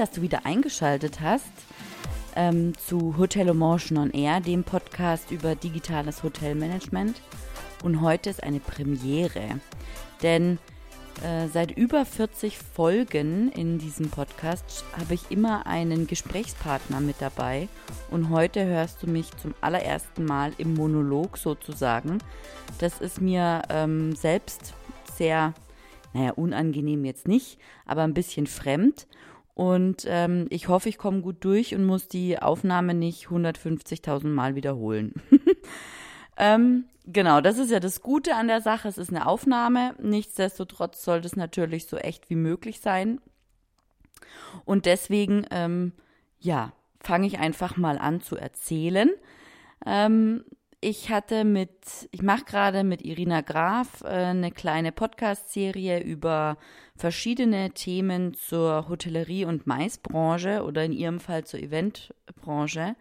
dass du wieder eingeschaltet hast ähm, zu Hotel Emotion on Air, dem Podcast über digitales Hotelmanagement. Und heute ist eine Premiere, denn äh, seit über 40 Folgen in diesem Podcast habe ich immer einen Gesprächspartner mit dabei. Und heute hörst du mich zum allerersten Mal im Monolog sozusagen. Das ist mir ähm, selbst sehr, naja, unangenehm jetzt nicht, aber ein bisschen fremd. Und ähm, ich hoffe, ich komme gut durch und muss die Aufnahme nicht 150.000 Mal wiederholen. ähm, genau, das ist ja das Gute an der Sache. Es ist eine Aufnahme. Nichtsdestotrotz sollte es natürlich so echt wie möglich sein. Und deswegen, ähm, ja, fange ich einfach mal an zu erzählen. Ähm, ich hatte mit, ich mache gerade mit Irina Graf äh, eine kleine Podcast-Serie über verschiedene Themen zur Hotellerie- und Maisbranche oder in ihrem Fall zur Eventbranche.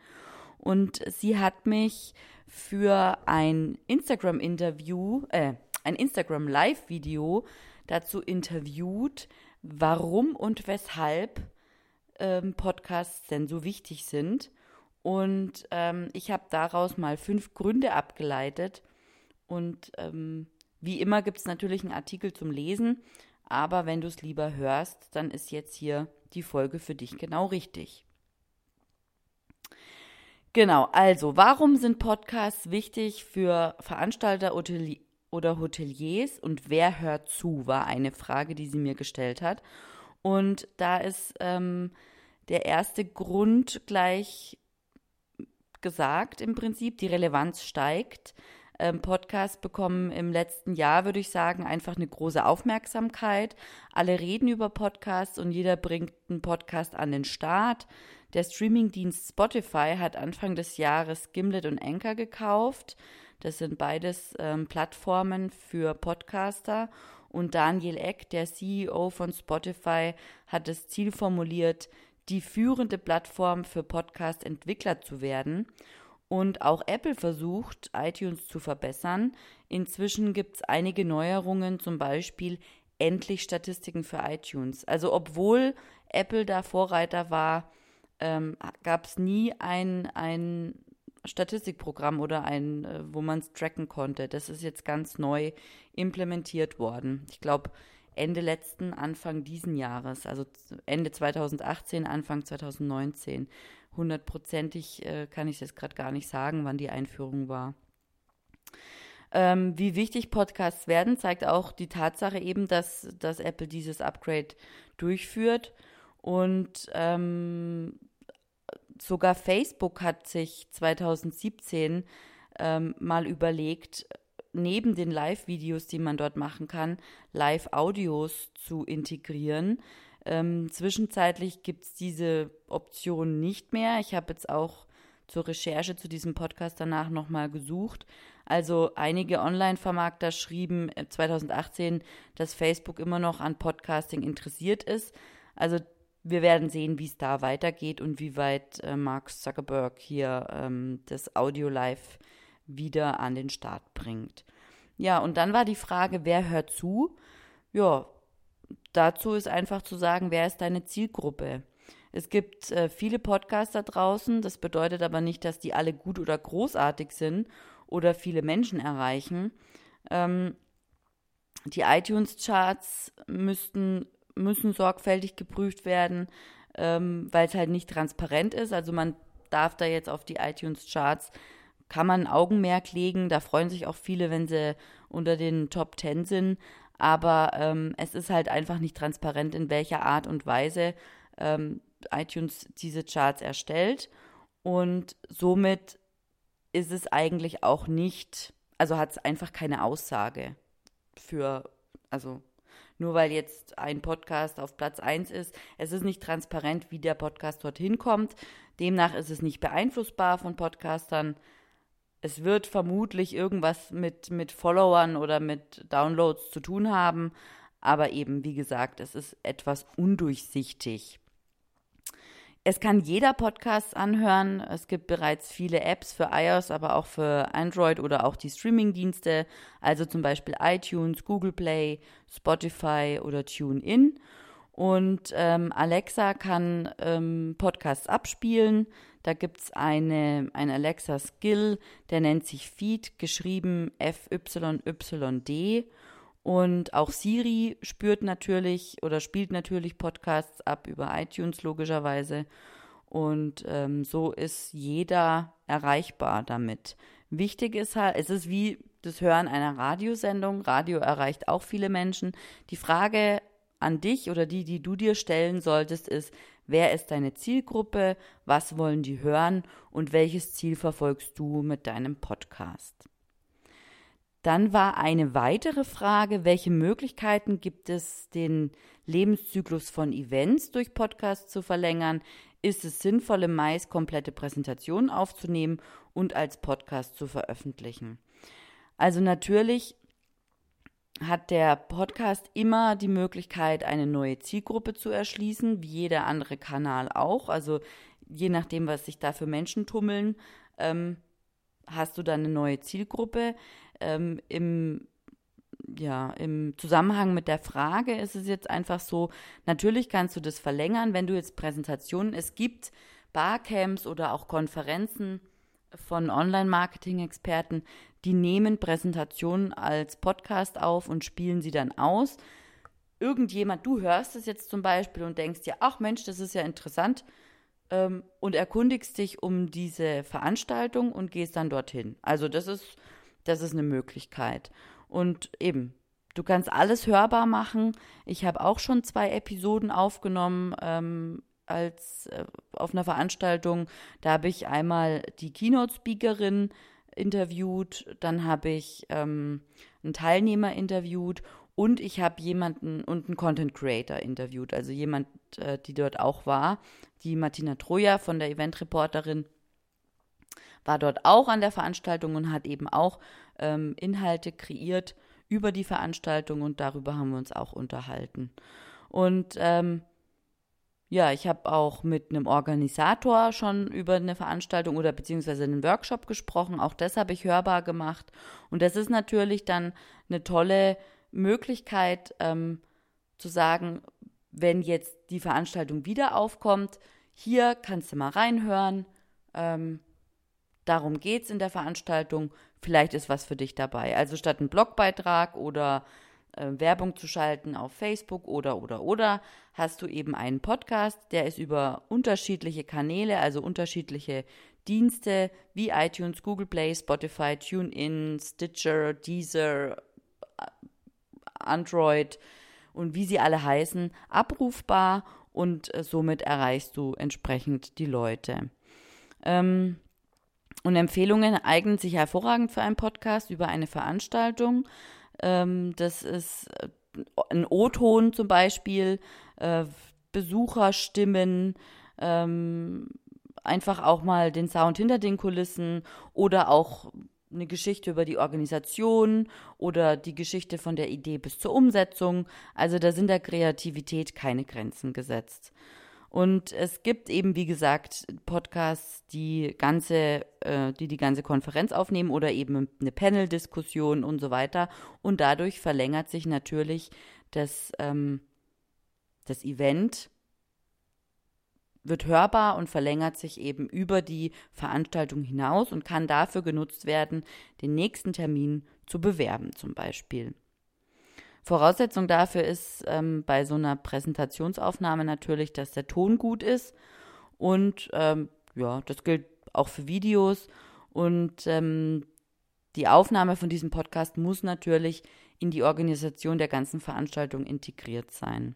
Und sie hat mich für ein Instagram-Interview, äh, ein Instagram-Live-Video dazu interviewt, warum und weshalb ähm, Podcasts denn so wichtig sind. Und ähm, ich habe daraus mal fünf Gründe abgeleitet. Und ähm, wie immer gibt es natürlich einen Artikel zum Lesen. Aber wenn du es lieber hörst, dann ist jetzt hier die Folge für dich genau richtig. Genau, also warum sind Podcasts wichtig für Veranstalter oder Hoteliers und wer hört zu, war eine Frage, die sie mir gestellt hat. Und da ist ähm, der erste Grund gleich gesagt im Prinzip, die Relevanz steigt. Ähm, Podcasts bekommen im letzten Jahr, würde ich sagen, einfach eine große Aufmerksamkeit. Alle reden über Podcasts und jeder bringt einen Podcast an den Start. Der Streamingdienst Spotify hat Anfang des Jahres Gimlet und Anchor gekauft. Das sind beides ähm, Plattformen für Podcaster. Und Daniel Eck, der CEO von Spotify, hat das Ziel formuliert, die führende Plattform für Podcast-Entwickler zu werden. Und auch Apple versucht, iTunes zu verbessern. Inzwischen gibt es einige Neuerungen, zum Beispiel endlich Statistiken für iTunes. Also obwohl Apple da Vorreiter war, ähm, gab es nie ein, ein Statistikprogramm oder ein, äh, wo man es tracken konnte. Das ist jetzt ganz neu implementiert worden. Ich glaube, Ende letzten, Anfang diesen Jahres, also Ende 2018, Anfang 2019. Hundertprozentig äh, kann ich jetzt gerade gar nicht sagen, wann die Einführung war. Ähm, wie wichtig Podcasts werden, zeigt auch die Tatsache eben, dass, dass Apple dieses Upgrade durchführt. Und ähm, sogar Facebook hat sich 2017 ähm, mal überlegt, neben den Live-Videos, die man dort machen kann, Live-Audios zu integrieren. Ähm, zwischenzeitlich gibt es diese Option nicht mehr. Ich habe jetzt auch zur Recherche zu diesem Podcast danach nochmal gesucht. Also einige Online-Vermarkter schrieben 2018, äh, dass Facebook immer noch an Podcasting interessiert ist. Also wir werden sehen, wie es da weitergeht und wie weit äh, Mark Zuckerberg hier ähm, das Audio Live wieder an den Start bringt. Ja, und dann war die Frage, wer hört zu? Ja, dazu ist einfach zu sagen, wer ist deine Zielgruppe? Es gibt äh, viele Podcasts da draußen, das bedeutet aber nicht, dass die alle gut oder großartig sind oder viele Menschen erreichen. Ähm, die iTunes-Charts müssten, müssen sorgfältig geprüft werden, ähm, weil es halt nicht transparent ist. Also man darf da jetzt auf die iTunes-Charts kann man Augenmerk legen. Da freuen sich auch viele, wenn sie unter den Top Ten sind. Aber ähm, es ist halt einfach nicht transparent, in welcher Art und Weise ähm, iTunes diese Charts erstellt. Und somit ist es eigentlich auch nicht, also hat es einfach keine Aussage für, also nur weil jetzt ein Podcast auf Platz 1 ist. Es ist nicht transparent, wie der Podcast dorthin kommt. Demnach ist es nicht beeinflussbar von Podcastern es wird vermutlich irgendwas mit, mit Followern oder mit Downloads zu tun haben, aber eben, wie gesagt, es ist etwas undurchsichtig. Es kann jeder Podcast anhören. Es gibt bereits viele Apps für iOS, aber auch für Android oder auch die Streaming-Dienste, also zum Beispiel iTunes, Google Play, Spotify oder TuneIn. Und ähm, Alexa kann ähm, Podcasts abspielen. Da gibt es eine, ein Alexa-Skill, der nennt sich Feed, geschrieben FYYD. Und auch Siri spürt natürlich oder spielt natürlich Podcasts ab über iTunes logischerweise. Und ähm, so ist jeder erreichbar damit. Wichtig ist halt, es ist wie das Hören einer Radiosendung. Radio erreicht auch viele Menschen. Die Frage an dich oder die, die du dir stellen solltest, ist, wer ist deine Zielgruppe, was wollen die hören und welches Ziel verfolgst du mit deinem Podcast? Dann war eine weitere Frage, welche Möglichkeiten gibt es, den Lebenszyklus von Events durch Podcasts zu verlängern? Ist es sinnvoll, im Mais komplette Präsentationen aufzunehmen und als Podcast zu veröffentlichen? Also natürlich hat der Podcast immer die Möglichkeit, eine neue Zielgruppe zu erschließen, wie jeder andere Kanal auch. Also je nachdem, was sich da für Menschen tummeln, ähm, hast du dann eine neue Zielgruppe ähm, im ja, im Zusammenhang mit der Frage ist es jetzt einfach so, natürlich kannst du das verlängern, wenn du jetzt Präsentationen, es gibt Barcamps oder auch Konferenzen von Online-Marketing-Experten, die nehmen Präsentationen als Podcast auf und spielen sie dann aus. Irgendjemand, du hörst es jetzt zum Beispiel und denkst dir, ach Mensch, das ist ja interessant, ähm, und erkundigst dich um diese Veranstaltung und gehst dann dorthin. Also das ist das ist eine Möglichkeit. Und eben, du kannst alles hörbar machen. Ich habe auch schon zwei Episoden aufgenommen ähm, als äh, auf einer Veranstaltung. Da habe ich einmal die Keynote-Speakerin interviewt, dann habe ich ähm, einen Teilnehmer interviewt und ich habe jemanden und einen Content Creator interviewt, also jemand, äh, die dort auch war, die Martina Troja von der Event-Reporterin war dort auch an der Veranstaltung und hat eben auch ähm, Inhalte kreiert über die Veranstaltung und darüber haben wir uns auch unterhalten. Und ähm, ja, ich habe auch mit einem Organisator schon über eine Veranstaltung oder beziehungsweise einen Workshop gesprochen. Auch das habe ich hörbar gemacht. Und das ist natürlich dann eine tolle Möglichkeit ähm, zu sagen, wenn jetzt die Veranstaltung wieder aufkommt, hier kannst du mal reinhören. Ähm, Darum geht es in der Veranstaltung. Vielleicht ist was für dich dabei. Also statt einen Blogbeitrag oder äh, Werbung zu schalten auf Facebook oder oder oder hast du eben einen Podcast, der ist über unterschiedliche Kanäle, also unterschiedliche Dienste wie iTunes, Google Play, Spotify, TuneIn, Stitcher, Deezer, Android und wie sie alle heißen, abrufbar und äh, somit erreichst du entsprechend die Leute. Ähm, und Empfehlungen eignen sich hervorragend für einen Podcast über eine Veranstaltung. Ähm, das ist äh, ein O-Ton zum Beispiel, äh, Besucherstimmen, ähm, einfach auch mal den Sound hinter den Kulissen oder auch eine Geschichte über die Organisation oder die Geschichte von der Idee bis zur Umsetzung. Also da sind der Kreativität keine Grenzen gesetzt. Und es gibt eben, wie gesagt, Podcasts, die ganze, äh, die die ganze Konferenz aufnehmen oder eben eine Panel-Diskussion und so weiter. Und dadurch verlängert sich natürlich das, ähm, das Event, wird hörbar und verlängert sich eben über die Veranstaltung hinaus und kann dafür genutzt werden, den nächsten Termin zu bewerben zum Beispiel. Voraussetzung dafür ist ähm, bei so einer Präsentationsaufnahme natürlich, dass der Ton gut ist. Und ähm, ja, das gilt auch für Videos. Und ähm, die Aufnahme von diesem Podcast muss natürlich in die Organisation der ganzen Veranstaltung integriert sein.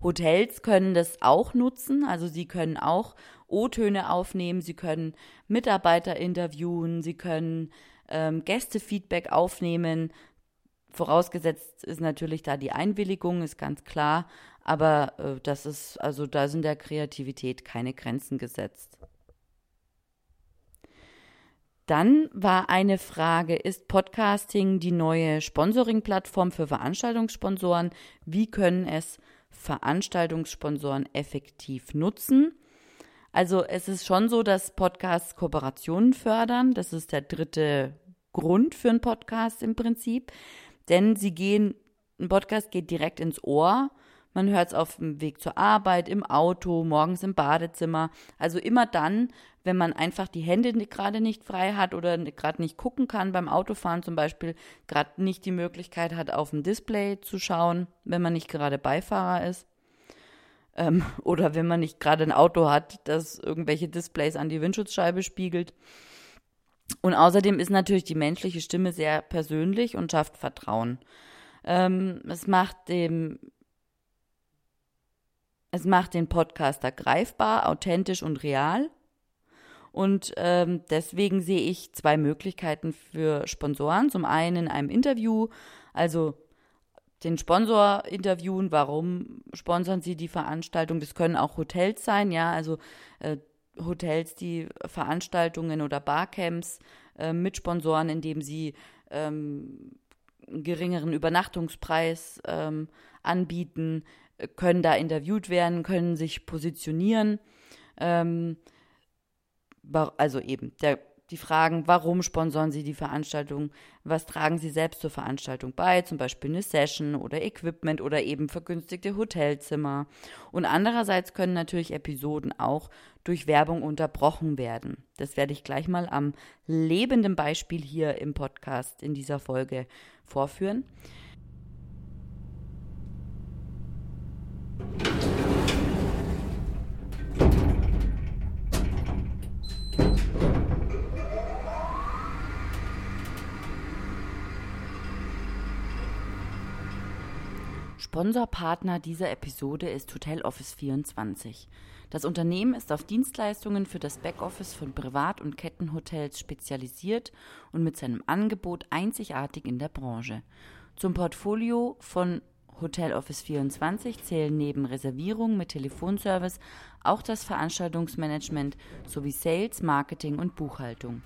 Hotels können das auch nutzen, also sie können auch O-Töne aufnehmen, sie können Mitarbeiter interviewen, sie können ähm, Gästefeedback aufnehmen, Vorausgesetzt ist natürlich da die Einwilligung, ist ganz klar, aber äh, das ist, also da sind der Kreativität keine Grenzen gesetzt. Dann war eine Frage, ist Podcasting die neue Sponsoring-Plattform für Veranstaltungssponsoren? Wie können es Veranstaltungssponsoren effektiv nutzen? Also es ist schon so, dass Podcasts Kooperationen fördern. Das ist der dritte Grund für einen Podcast im Prinzip denn sie gehen, ein Podcast geht direkt ins Ohr. man hört es auf dem Weg zur Arbeit, im Auto, morgens im Badezimmer. Also immer dann, wenn man einfach die Hände gerade nicht frei hat oder gerade nicht gucken kann beim Autofahren zum Beispiel, gerade nicht die Möglichkeit hat, auf dem Display zu schauen, wenn man nicht gerade Beifahrer ist. Ähm, oder wenn man nicht gerade ein Auto hat, das irgendwelche Displays an die Windschutzscheibe spiegelt. Und außerdem ist natürlich die menschliche Stimme sehr persönlich und schafft Vertrauen. Ähm, es macht dem es macht den Podcaster greifbar, authentisch und real. Und ähm, deswegen sehe ich zwei Möglichkeiten für Sponsoren. Zum einen in einem Interview, also den Sponsor interviewen, warum sponsern sie die Veranstaltung. Das können auch Hotels sein, ja, also äh, Hotels, die Veranstaltungen oder Barcamps äh, mit Sponsoren, indem sie ähm, einen geringeren Übernachtungspreis ähm, anbieten, können da interviewt werden, können sich positionieren. Ähm, also eben der, die Fragen, warum sponsern Sie die Veranstaltung, was tragen Sie selbst zur Veranstaltung bei, zum Beispiel eine Session oder Equipment oder eben vergünstigte Hotelzimmer. Und andererseits können natürlich Episoden auch durch Werbung unterbrochen werden. Das werde ich gleich mal am lebenden Beispiel hier im Podcast in dieser Folge vorführen. Sponsorpartner dieser Episode ist Hotel Office 24. Das Unternehmen ist auf Dienstleistungen für das Backoffice von Privat- und Kettenhotels spezialisiert und mit seinem Angebot einzigartig in der Branche. Zum Portfolio von Hotel Office 24 zählen neben Reservierung mit Telefonservice auch das Veranstaltungsmanagement sowie Sales, Marketing und Buchhaltung.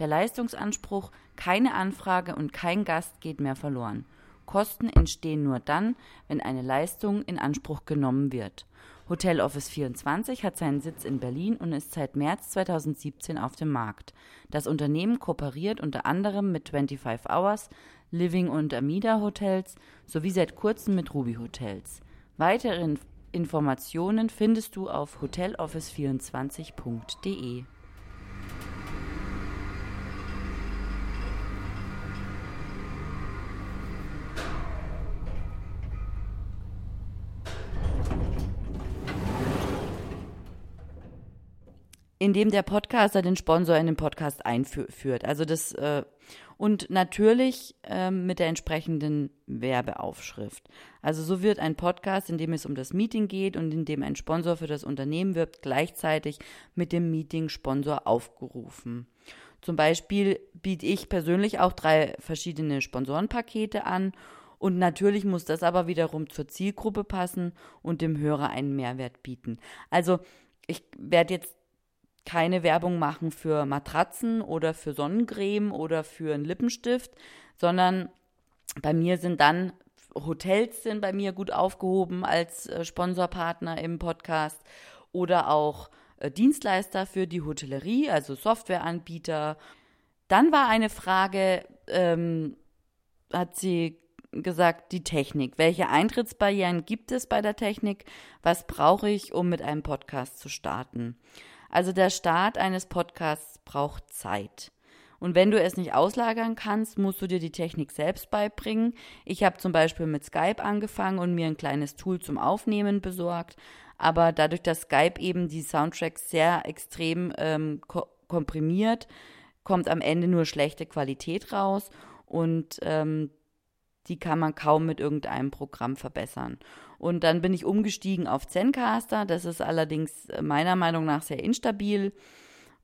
Der Leistungsanspruch keine Anfrage und kein Gast geht mehr verloren. Kosten entstehen nur dann, wenn eine Leistung in Anspruch genommen wird. Hotel Office 24 hat seinen Sitz in Berlin und ist seit März 2017 auf dem Markt. Das Unternehmen kooperiert unter anderem mit 25 Hours, Living und Amida Hotels sowie seit kurzem mit Ruby Hotels. Weitere Informationen findest du auf hoteloffice24.de. indem der Podcaster den Sponsor in den Podcast einführt. Also das äh, und natürlich ähm, mit der entsprechenden Werbeaufschrift. Also so wird ein Podcast, in dem es um das Meeting geht und in dem ein Sponsor für das Unternehmen wirbt, gleichzeitig mit dem Meeting-Sponsor aufgerufen. Zum Beispiel biete ich persönlich auch drei verschiedene Sponsorenpakete an und natürlich muss das aber wiederum zur Zielgruppe passen und dem Hörer einen Mehrwert bieten. Also ich werde jetzt keine Werbung machen für Matratzen oder für Sonnencreme oder für einen Lippenstift, sondern bei mir sind dann Hotels sind bei mir gut aufgehoben als äh, Sponsorpartner im Podcast oder auch äh, Dienstleister für die Hotellerie, also Softwareanbieter. Dann war eine Frage, ähm, hat sie gesagt, die Technik. Welche Eintrittsbarrieren gibt es bei der Technik? Was brauche ich, um mit einem Podcast zu starten? Also der Start eines Podcasts braucht Zeit. Und wenn du es nicht auslagern kannst, musst du dir die Technik selbst beibringen. Ich habe zum Beispiel mit Skype angefangen und mir ein kleines Tool zum Aufnehmen besorgt. Aber dadurch, dass Skype eben die Soundtracks sehr extrem ähm, ko komprimiert, kommt am Ende nur schlechte Qualität raus und ähm, die kann man kaum mit irgendeinem Programm verbessern. Und dann bin ich umgestiegen auf Zencaster. Das ist allerdings äh, meiner Meinung nach sehr instabil.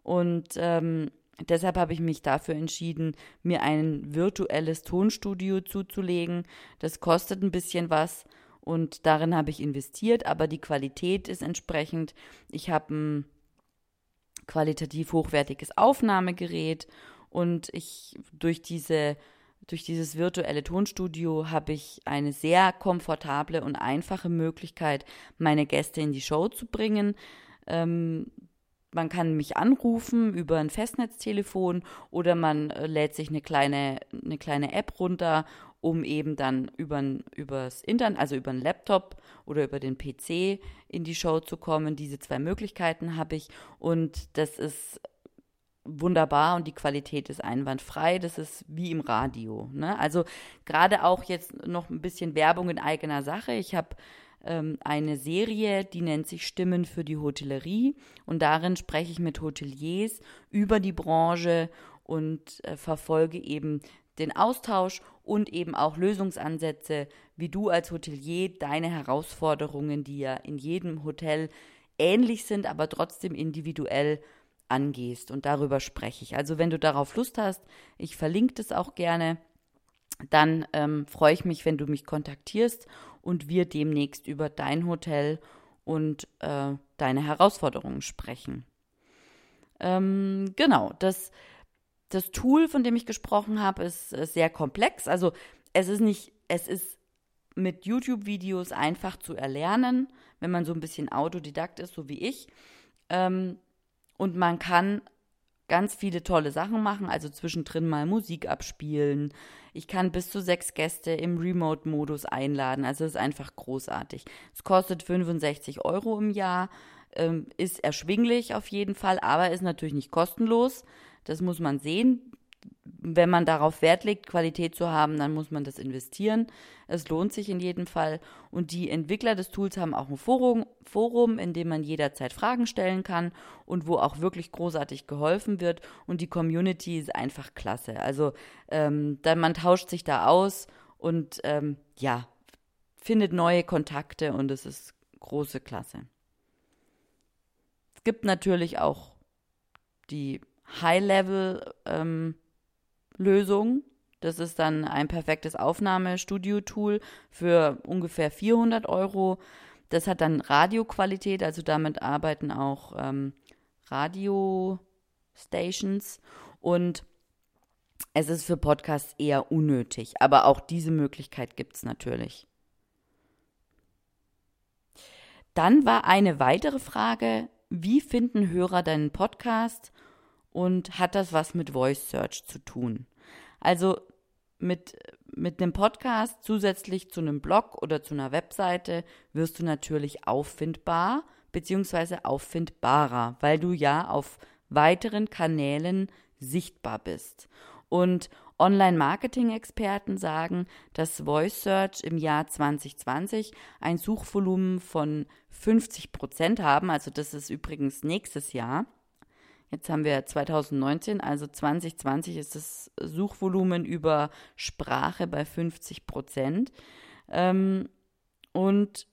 Und ähm, deshalb habe ich mich dafür entschieden, mir ein virtuelles Tonstudio zuzulegen. Das kostet ein bisschen was und darin habe ich investiert, aber die Qualität ist entsprechend. Ich habe ein qualitativ hochwertiges Aufnahmegerät und ich durch diese durch dieses virtuelle Tonstudio habe ich eine sehr komfortable und einfache Möglichkeit, meine Gäste in die Show zu bringen. Ähm, man kann mich anrufen über ein Festnetztelefon oder man äh, lädt sich eine kleine, eine kleine App runter um eben dann über übers Internet, also über den Laptop oder über den PC in die Show zu kommen. Diese zwei Möglichkeiten habe ich und das ist wunderbar und die Qualität ist einwandfrei. Das ist wie im Radio. Ne? Also gerade auch jetzt noch ein bisschen Werbung in eigener Sache. Ich habe ähm, eine Serie, die nennt sich Stimmen für die Hotellerie und darin spreche ich mit Hoteliers über die Branche und äh, verfolge eben den Austausch und eben auch Lösungsansätze, wie du als Hotelier deine Herausforderungen, die ja in jedem Hotel ähnlich sind, aber trotzdem individuell angehst. Und darüber spreche ich. Also wenn du darauf Lust hast, ich verlinke das auch gerne, dann ähm, freue ich mich, wenn du mich kontaktierst und wir demnächst über dein Hotel und äh, deine Herausforderungen sprechen. Ähm, genau, das das Tool, von dem ich gesprochen habe, ist, ist sehr komplex. Also es ist nicht, es ist mit YouTube-Videos einfach zu erlernen, wenn man so ein bisschen Autodidakt ist, so wie ich. Ähm, und man kann ganz viele tolle Sachen machen, also zwischendrin mal Musik abspielen. Ich kann bis zu sechs Gäste im Remote-Modus einladen. Also es ist einfach großartig. Es kostet 65 Euro im Jahr, ähm, ist erschwinglich auf jeden Fall, aber ist natürlich nicht kostenlos. Das muss man sehen. Wenn man darauf Wert legt, Qualität zu haben, dann muss man das investieren. Es lohnt sich in jedem Fall. Und die Entwickler des Tools haben auch ein Forum, Forum, in dem man jederzeit Fragen stellen kann und wo auch wirklich großartig geholfen wird. Und die Community ist einfach klasse. Also ähm, dann, man tauscht sich da aus und ähm, ja, findet neue Kontakte und es ist große Klasse. Es gibt natürlich auch die High-Level-Lösung. Ähm, das ist dann ein perfektes Aufnahmestudio-Tool für ungefähr 400 Euro. Das hat dann Radioqualität, also damit arbeiten auch ähm, Radiostations und es ist für Podcasts eher unnötig, aber auch diese Möglichkeit gibt es natürlich. Dann war eine weitere Frage, wie finden Hörer deinen Podcast und hat das was mit Voice Search zu tun. Also mit, mit einem Podcast zusätzlich zu einem Blog oder zu einer Webseite wirst du natürlich auffindbar bzw. auffindbarer, weil du ja auf weiteren Kanälen sichtbar bist. Und Online-Marketing-Experten sagen, dass Voice Search im Jahr 2020 ein Suchvolumen von 50 Prozent haben. Also das ist übrigens nächstes Jahr. Jetzt haben wir 2019, also 2020 ist das Suchvolumen über Sprache bei 50 Prozent. Ähm, und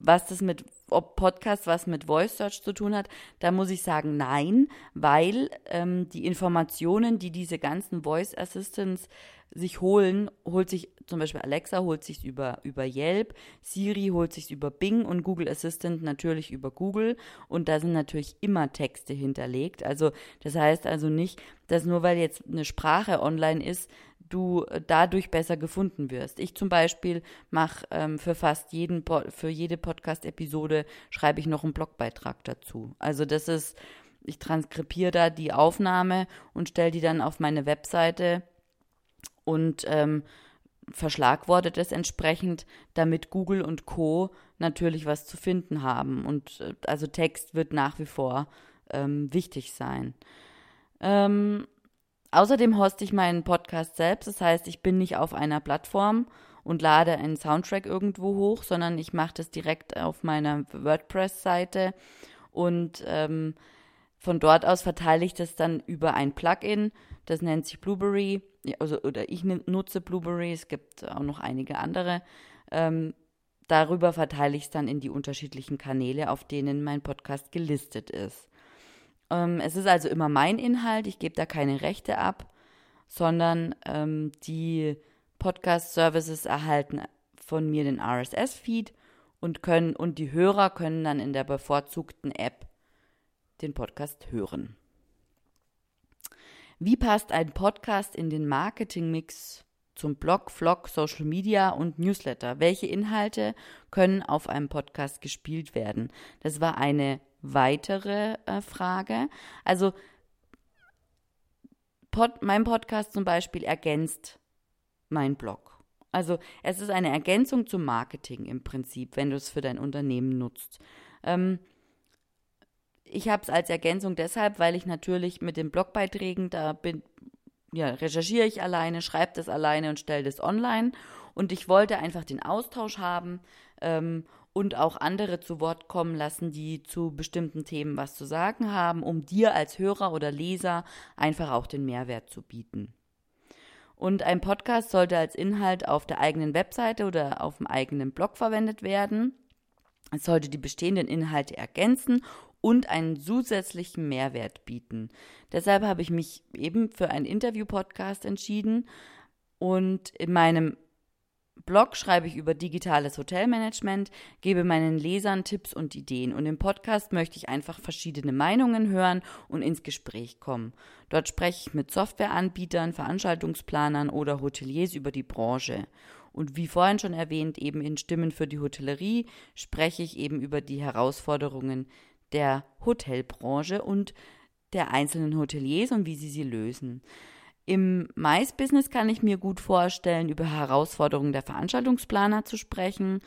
was das mit, ob Podcast was mit Voice Search zu tun hat, da muss ich sagen, nein, weil ähm, die Informationen, die diese ganzen Voice Assistants sich holen, holt sich zum Beispiel Alexa holt sich über, über Yelp, Siri holt sich über Bing und Google Assistant natürlich über Google und da sind natürlich immer Texte hinterlegt. Also das heißt also nicht, dass nur weil jetzt eine Sprache online ist, du dadurch besser gefunden wirst. Ich zum Beispiel mache ähm, für fast jeden für jede Podcast-Episode schreibe ich noch einen Blogbeitrag dazu. Also das ist, ich transkribiere da die Aufnahme und stelle die dann auf meine Webseite und ähm, verschlagwortet es entsprechend, damit Google und Co. natürlich was zu finden haben. Und äh, also Text wird nach wie vor ähm, wichtig sein. Ähm, außerdem hoste ich meinen Podcast selbst, das heißt, ich bin nicht auf einer Plattform und lade einen Soundtrack irgendwo hoch, sondern ich mache das direkt auf meiner WordPress-Seite. Und ähm, von dort aus verteile ich das dann über ein Plugin, das nennt sich Blueberry. Also oder ich nutze Blueberry, es gibt auch noch einige andere. Ähm, darüber verteile ich es dann in die unterschiedlichen Kanäle, auf denen mein Podcast gelistet ist. Ähm, es ist also immer mein Inhalt, ich gebe da keine Rechte ab, sondern ähm, die Podcast-Services erhalten von mir den RSS-Feed und können und die Hörer können dann in der bevorzugten App den Podcast hören. Wie passt ein Podcast in den Marketingmix zum Blog, Vlog, Social Media und Newsletter? Welche Inhalte können auf einem Podcast gespielt werden? Das war eine weitere äh, Frage. Also Pod, mein Podcast zum Beispiel ergänzt mein Blog. Also es ist eine Ergänzung zum Marketing im Prinzip, wenn du es für dein Unternehmen nutzt. Ähm, ich habe es als Ergänzung deshalb, weil ich natürlich mit den Blogbeiträgen, da bin, ja, recherchiere ich alleine, schreibe das alleine und stelle das online. Und ich wollte einfach den Austausch haben ähm, und auch andere zu Wort kommen lassen, die zu bestimmten Themen was zu sagen haben, um dir als Hörer oder Leser einfach auch den Mehrwert zu bieten. Und ein Podcast sollte als Inhalt auf der eigenen Webseite oder auf dem eigenen Blog verwendet werden. Es sollte die bestehenden Inhalte ergänzen und einen zusätzlichen Mehrwert bieten. Deshalb habe ich mich eben für einen Interview-Podcast entschieden und in meinem Blog schreibe ich über digitales Hotelmanagement, gebe meinen Lesern Tipps und Ideen und im Podcast möchte ich einfach verschiedene Meinungen hören und ins Gespräch kommen. Dort spreche ich mit Softwareanbietern, Veranstaltungsplanern oder Hoteliers über die Branche. Und wie vorhin schon erwähnt, eben in Stimmen für die Hotellerie spreche ich eben über die Herausforderungen der Hotelbranche und der einzelnen Hoteliers und wie sie sie lösen. Im Mais-Business kann ich mir gut vorstellen, über Herausforderungen der Veranstaltungsplaner zu sprechen.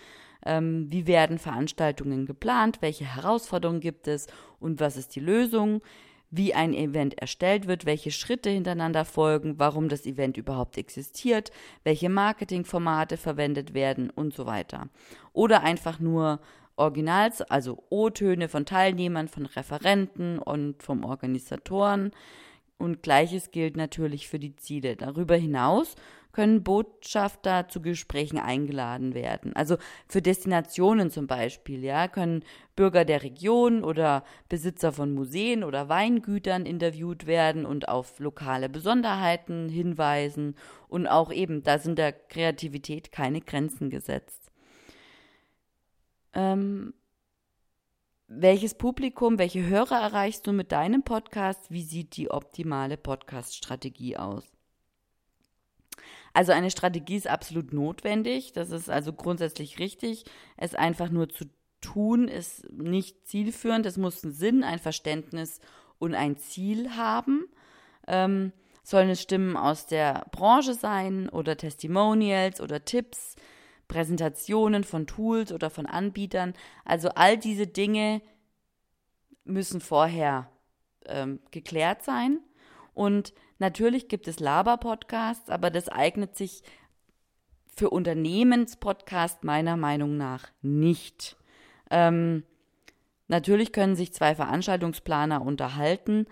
Ähm, wie werden Veranstaltungen geplant? Welche Herausforderungen gibt es? Und was ist die Lösung? Wie ein Event erstellt wird, welche Schritte hintereinander folgen, warum das Event überhaupt existiert, welche Marketingformate verwendet werden und so weiter. Oder einfach nur Originals, also O-Töne von Teilnehmern, von Referenten und vom Organisatoren. Und gleiches gilt natürlich für die Ziele. Darüber hinaus können Botschafter zu Gesprächen eingeladen werden. Also für Destinationen zum Beispiel, ja, können Bürger der Region oder Besitzer von Museen oder Weingütern interviewt werden und auf lokale Besonderheiten hinweisen. Und auch eben, da sind der Kreativität keine Grenzen gesetzt. Ähm, welches Publikum, welche Hörer erreichst du mit deinem Podcast? Wie sieht die optimale Podcast-Strategie aus? Also eine Strategie ist absolut notwendig. Das ist also grundsätzlich richtig. Es einfach nur zu tun ist nicht zielführend. Es muss einen Sinn, ein Verständnis und ein Ziel haben. Ähm, sollen es Stimmen aus der Branche sein oder Testimonials oder Tipps? Präsentationen von Tools oder von Anbietern. Also all diese Dinge müssen vorher ähm, geklärt sein. Und natürlich gibt es Laber-Podcasts, aber das eignet sich für Unternehmenspodcast meiner Meinung nach nicht. Ähm, natürlich können sich zwei Veranstaltungsplaner unterhalten,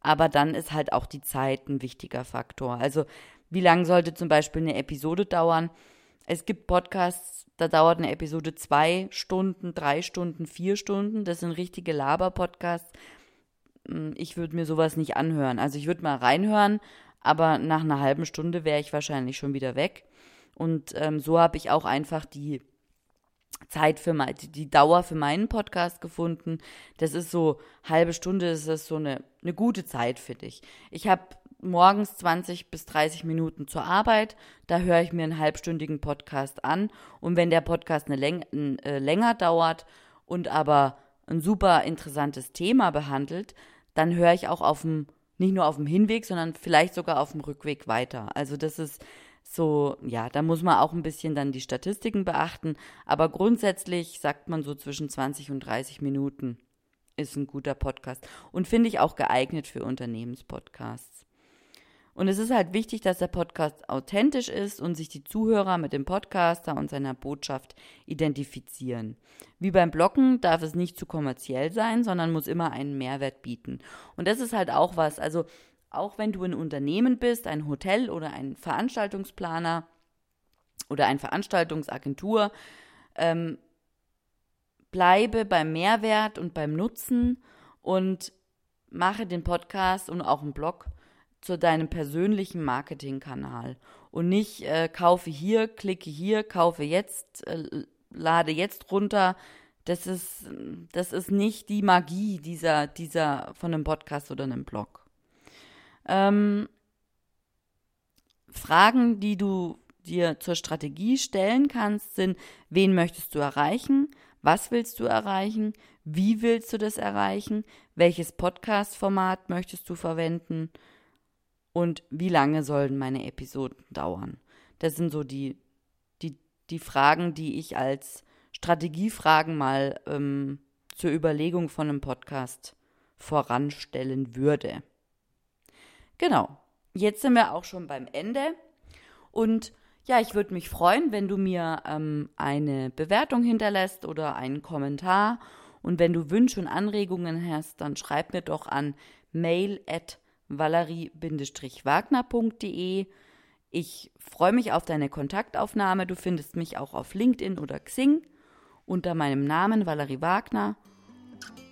aber dann ist halt auch die Zeit ein wichtiger Faktor. Also wie lange sollte zum Beispiel eine Episode dauern? Es gibt Podcasts, da dauert eine Episode zwei Stunden, drei Stunden, vier Stunden. Das sind richtige Laber-Podcasts. Hm, ich würde mir sowas nicht anhören. Also ich würde mal reinhören, aber nach einer halben Stunde wäre ich wahrscheinlich schon wieder weg. Und ähm, so habe ich auch einfach die Zeit für mein, die Dauer für meinen Podcast gefunden. Das ist so halbe Stunde, das ist so eine, eine gute Zeit für dich. Ich habe morgens 20 bis 30 Minuten zur Arbeit. Da höre ich mir einen halbstündigen Podcast an. Und wenn der Podcast eine Läng äh, länger dauert und aber ein super interessantes Thema behandelt, dann höre ich auch auf dem, nicht nur auf dem Hinweg, sondern vielleicht sogar auf dem Rückweg weiter. Also das ist so, ja, da muss man auch ein bisschen dann die Statistiken beachten. Aber grundsätzlich sagt man so zwischen 20 und 30 Minuten ist ein guter Podcast. Und finde ich auch geeignet für Unternehmenspodcasts. Und es ist halt wichtig, dass der Podcast authentisch ist und sich die Zuhörer mit dem Podcaster und seiner Botschaft identifizieren. Wie beim Bloggen darf es nicht zu kommerziell sein, sondern muss immer einen Mehrwert bieten. Und das ist halt auch was. Also auch wenn du ein Unternehmen bist, ein Hotel oder ein Veranstaltungsplaner oder eine Veranstaltungsagentur, ähm, bleibe beim Mehrwert und beim Nutzen und mache den Podcast und auch einen Blog zu deinem persönlichen Marketingkanal und nicht äh, kaufe hier, klicke hier, kaufe jetzt, äh, lade jetzt runter. Das ist, das ist nicht die Magie dieser, dieser von einem Podcast oder einem Blog. Ähm, Fragen, die du dir zur Strategie stellen kannst, sind, wen möchtest du erreichen? Was willst du erreichen? Wie willst du das erreichen? Welches Podcast-Format möchtest du verwenden? Und wie lange sollen meine Episoden dauern. Das sind so die, die, die Fragen, die ich als Strategiefragen mal ähm, zur Überlegung von einem Podcast voranstellen würde. Genau, jetzt sind wir auch schon beim Ende. Und ja, ich würde mich freuen, wenn du mir ähm, eine Bewertung hinterlässt oder einen Kommentar. Und wenn du Wünsche und Anregungen hast, dann schreib mir doch an mail at valerie-wagner.de. Ich freue mich auf deine Kontaktaufnahme. Du findest mich auch auf LinkedIn oder Xing unter meinem Namen Valerie Wagner.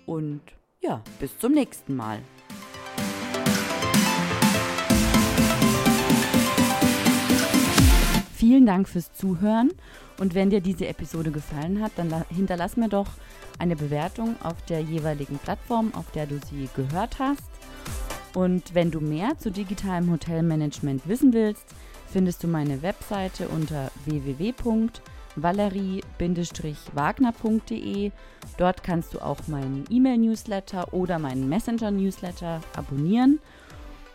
Und ja, bis zum nächsten Mal. Vielen Dank fürs Zuhören und wenn dir diese Episode gefallen hat, dann hinterlass mir doch eine Bewertung auf der jeweiligen Plattform, auf der du sie gehört hast. Und wenn du mehr zu digitalem Hotelmanagement wissen willst, findest du meine Webseite unter www.valerie-wagner.de. Dort kannst du auch meinen E-Mail-Newsletter oder meinen Messenger-Newsletter abonnieren.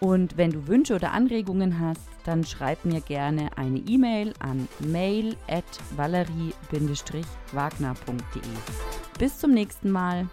Und wenn du Wünsche oder Anregungen hast, dann schreib mir gerne eine E-Mail an mail at valerie-wagner.de. Bis zum nächsten Mal.